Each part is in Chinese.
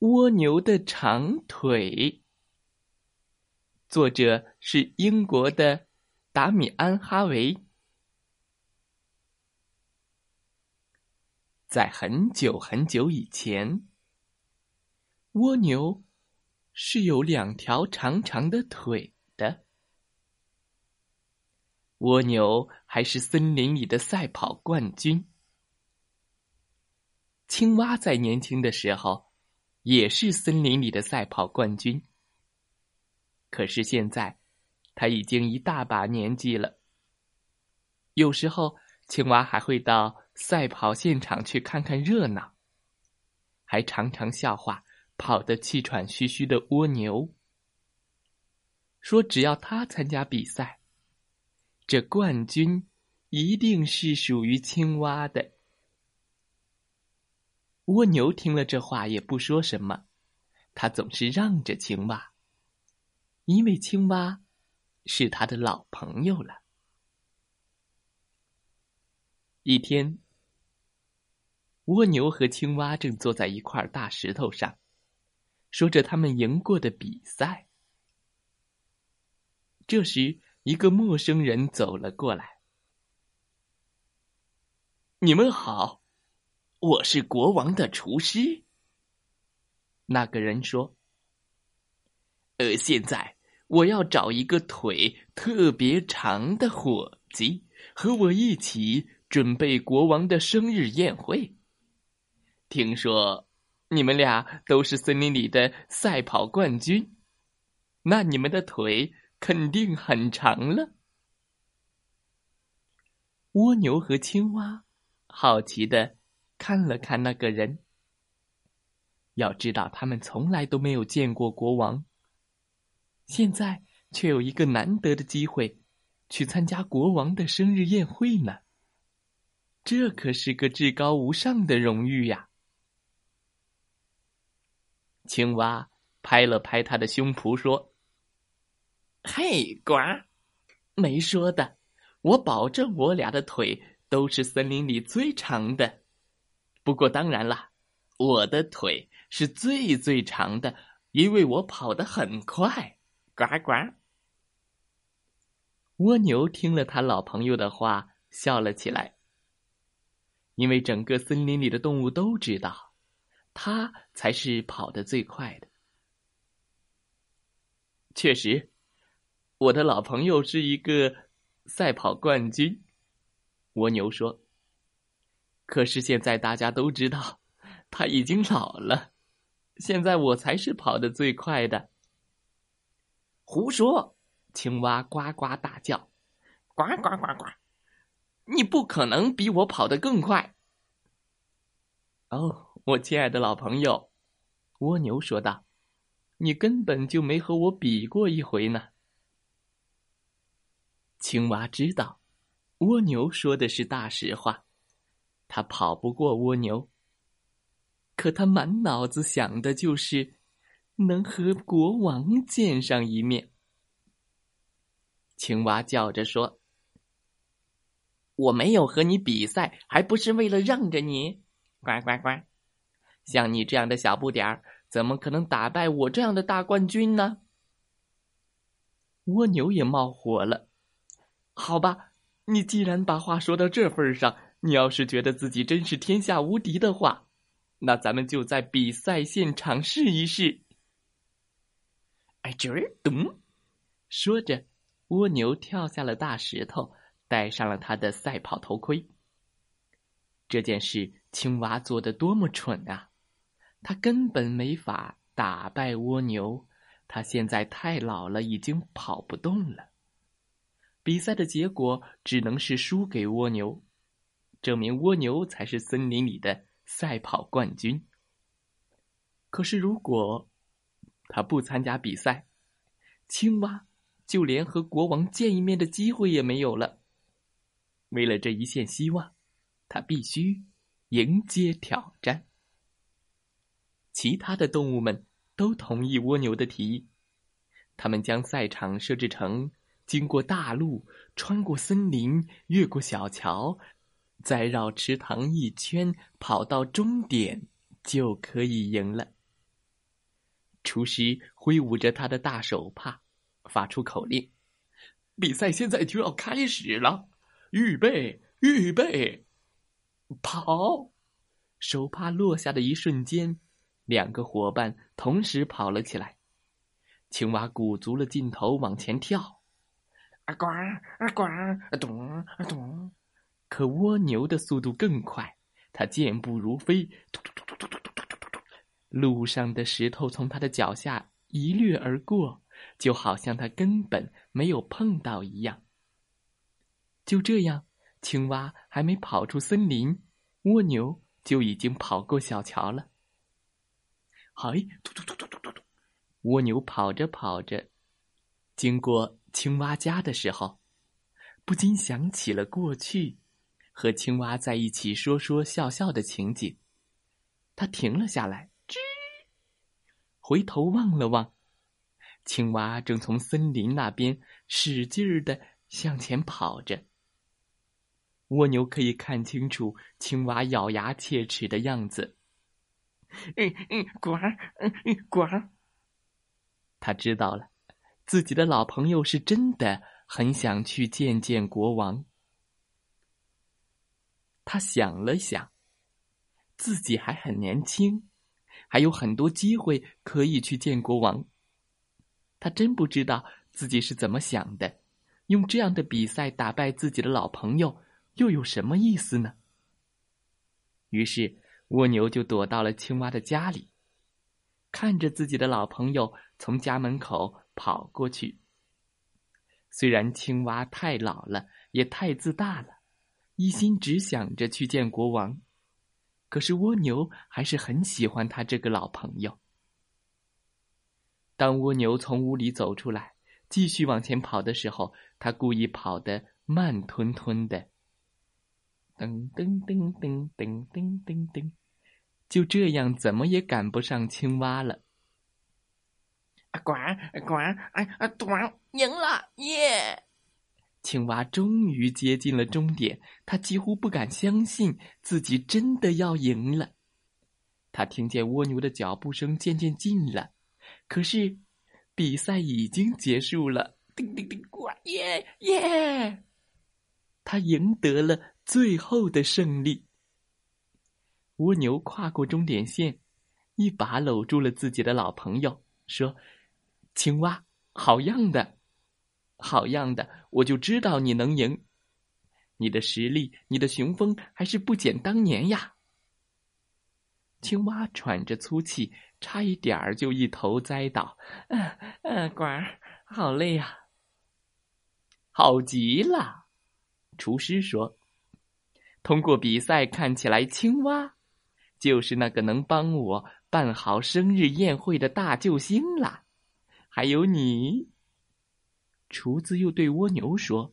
蜗牛的长腿。作者是英国的达米安·哈维。在很久很久以前，蜗牛是有两条长长的腿的。蜗牛还是森林里的赛跑冠军。青蛙在年轻的时候。也是森林里的赛跑冠军。可是现在，他已经一大把年纪了。有时候，青蛙还会到赛跑现场去看看热闹，还常常笑话跑得气喘吁吁的蜗牛，说只要他参加比赛，这冠军一定是属于青蛙的。蜗牛听了这话也不说什么，他总是让着青蛙，因为青蛙是他的老朋友了。一天，蜗牛和青蛙正坐在一块大石头上，说着他们赢过的比赛。这时，一个陌生人走了过来：“你们好。”我是国王的厨师。那个人说：“呃，现在我要找一个腿特别长的伙计，和我一起准备国王的生日宴会。听说你们俩都是森林里的赛跑冠军，那你们的腿肯定很长了。”蜗牛和青蛙好奇的。看了看那个人，要知道他们从来都没有见过国王，现在却有一个难得的机会，去参加国王的生日宴会呢。这可是个至高无上的荣誉呀！青蛙拍了拍他的胸脯说：“嘿，呱，没说的，我保证我俩的腿都是森林里最长的。”不过当然了，我的腿是最最长的，因为我跑得很快。呱呱！蜗牛听了他老朋友的话，笑了起来。因为整个森林里的动物都知道，他才是跑得最快的。确实，我的老朋友是一个赛跑冠军。蜗牛说。可是现在大家都知道，他已经老了。现在我才是跑得最快的。胡说！青蛙呱呱大叫：“呱呱呱呱！你不可能比我跑得更快。”哦，我亲爱的老朋友，蜗牛说道：“你根本就没和我比过一回呢。”青蛙知道，蜗牛说的是大实话。他跑不过蜗牛，可他满脑子想的就是能和国王见上一面。青蛙叫着说：“我没有和你比赛，还不是为了让着你？呱呱呱！像你这样的小不点儿，怎么可能打败我这样的大冠军呢？”蜗牛也冒火了。好吧，你既然把话说到这份上。你要是觉得自己真是天下无敌的话，那咱们就在比赛现场试一试。哎，这儿咚！说着，蜗牛跳下了大石头，戴上了他的赛跑头盔。这件事，青蛙做的多么蠢啊！他根本没法打败蜗牛，他现在太老了，已经跑不动了。比赛的结果只能是输给蜗牛。证明蜗牛才是森林里的赛跑冠军。可是如果他不参加比赛，青蛙就连和国王见一面的机会也没有了。为了这一线希望，他必须迎接挑战。其他的动物们都同意蜗牛的提议，他们将赛场设置成经过大路、穿过森林、越过小桥，再绕池塘一圈，跑到终点就可以赢了。厨师挥舞着他的大手帕，发出口令：“比赛现在就要开始了，预备，预备，跑！”手帕落下的一瞬间，两个伙伴同时跑了起来。青蛙鼓足了劲头往前跳，啊呱啊呱啊咚啊咚，可蜗牛的速度更快，它健步如飞，突突突突突突突突突，路上的石头从它的脚下一掠而过，就好像它根本没有碰到一样。就这样，青蛙还没跑出森林，蜗牛就已经跑过小桥了。嗨，突突突突突突突，蜗牛跑着跑着，经过青蛙家的时候，不禁想起了过去和青蛙在一起说说笑笑的情景。他停了下来，吱，回头望了望，青蛙正从森林那边使劲儿的向前跑着。蜗牛可以看清楚青蛙咬牙切齿的样子。嗯嗯，呱，嗯嗯，呱。他知道了，自己的老朋友是真的很想去见见国王。他想了想，自己还很年轻，还有很多机会可以去见国王。他真不知道自己是怎么想的，用这样的比赛打败自己的老朋友，又有什么意思呢？于是。蜗牛就躲到了青蛙的家里，看着自己的老朋友从家门口跑过去。虽然青蛙太老了，也太自大了，一心只想着去见国王，可是蜗牛还是很喜欢他这个老朋友。当蜗牛从屋里走出来，继续往前跑的时候，他故意跑得慢吞吞的。噔噔噔噔噔噔噔噔。就这样，怎么也赶不上青蛙了。啊呱啊呱！哎啊咚！赢了耶！青蛙终于接近了终点，他几乎不敢相信自己真的要赢了。他听见蜗牛的脚步声渐渐近了，可是比赛已经结束了。叮叮叮！呱耶耶！他赢得了最后的胜利。蜗牛跨过终点线，一把搂住了自己的老朋友，说：“青蛙，好样的，好样的！我就知道你能赢，你的实力，你的雄风还是不减当年呀。”青蛙喘着粗气，差一点儿就一头栽倒。嗯嗯，呱，好累呀！好极了，厨师说：“通过比赛看起来，青蛙。”就是那个能帮我办好生日宴会的大救星了，还有你。厨子又对蜗牛说：“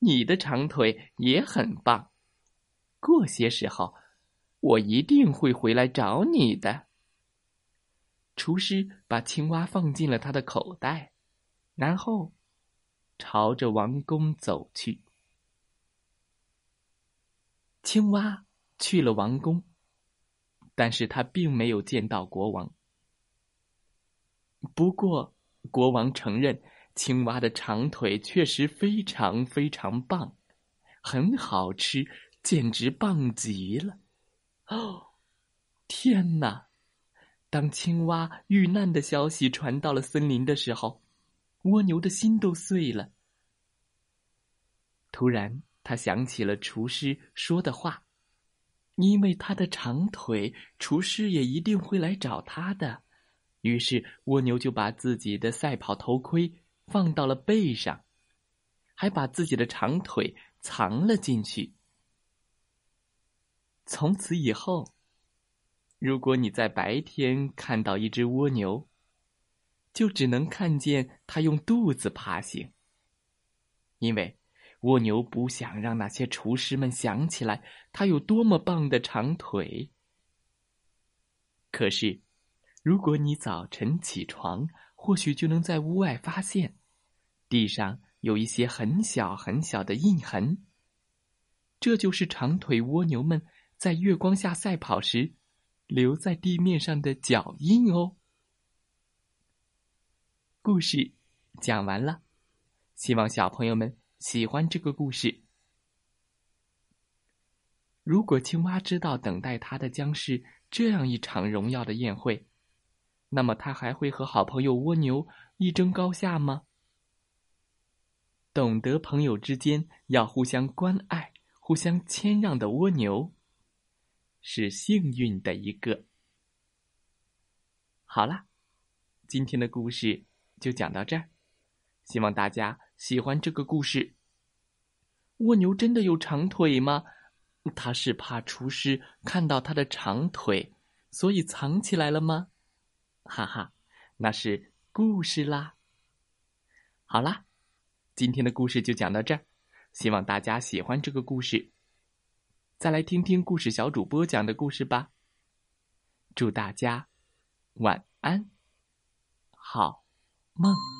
你的长腿也很棒，过些时候我一定会回来找你的。”厨师把青蛙放进了他的口袋，然后朝着王宫走去。青蛙。去了王宫，但是他并没有见到国王。不过，国王承认青蛙的长腿确实非常非常棒，很好吃，简直棒极了。哦，天哪！当青蛙遇难的消息传到了森林的时候，蜗牛的心都碎了。突然，他想起了厨师说的话。因为他的长腿，厨师也一定会来找他的。于是蜗牛就把自己的赛跑头盔放到了背上，还把自己的长腿藏了进去。从此以后，如果你在白天看到一只蜗牛，就只能看见它用肚子爬行，因为蜗牛不想让那些厨师们想起来它有多么棒的长腿。可是，如果你早晨起床，或许就能在屋外发现，地上有一些很小很小的印痕。这就是长腿蜗牛们在月光下赛跑时留在地面上的脚印哦。故事讲完了，希望小朋友们喜欢这个故事。如果青蛙知道等待它的将是这样一场荣耀的宴会，那么它还会和好朋友蜗牛一争高下吗？懂得朋友之间要互相关爱、互相谦让的蜗牛，是幸运的一个。好啦，今天的故事。就讲到这儿，希望大家喜欢这个故事。蜗牛真的有长腿吗？它是怕厨师看到它的长腿，所以藏起来了吗？哈哈，那是故事啦。好啦，今天的故事就讲到这儿，希望大家喜欢这个故事。再来听听故事小主播讲的故事吧。祝大家晚安，好。梦。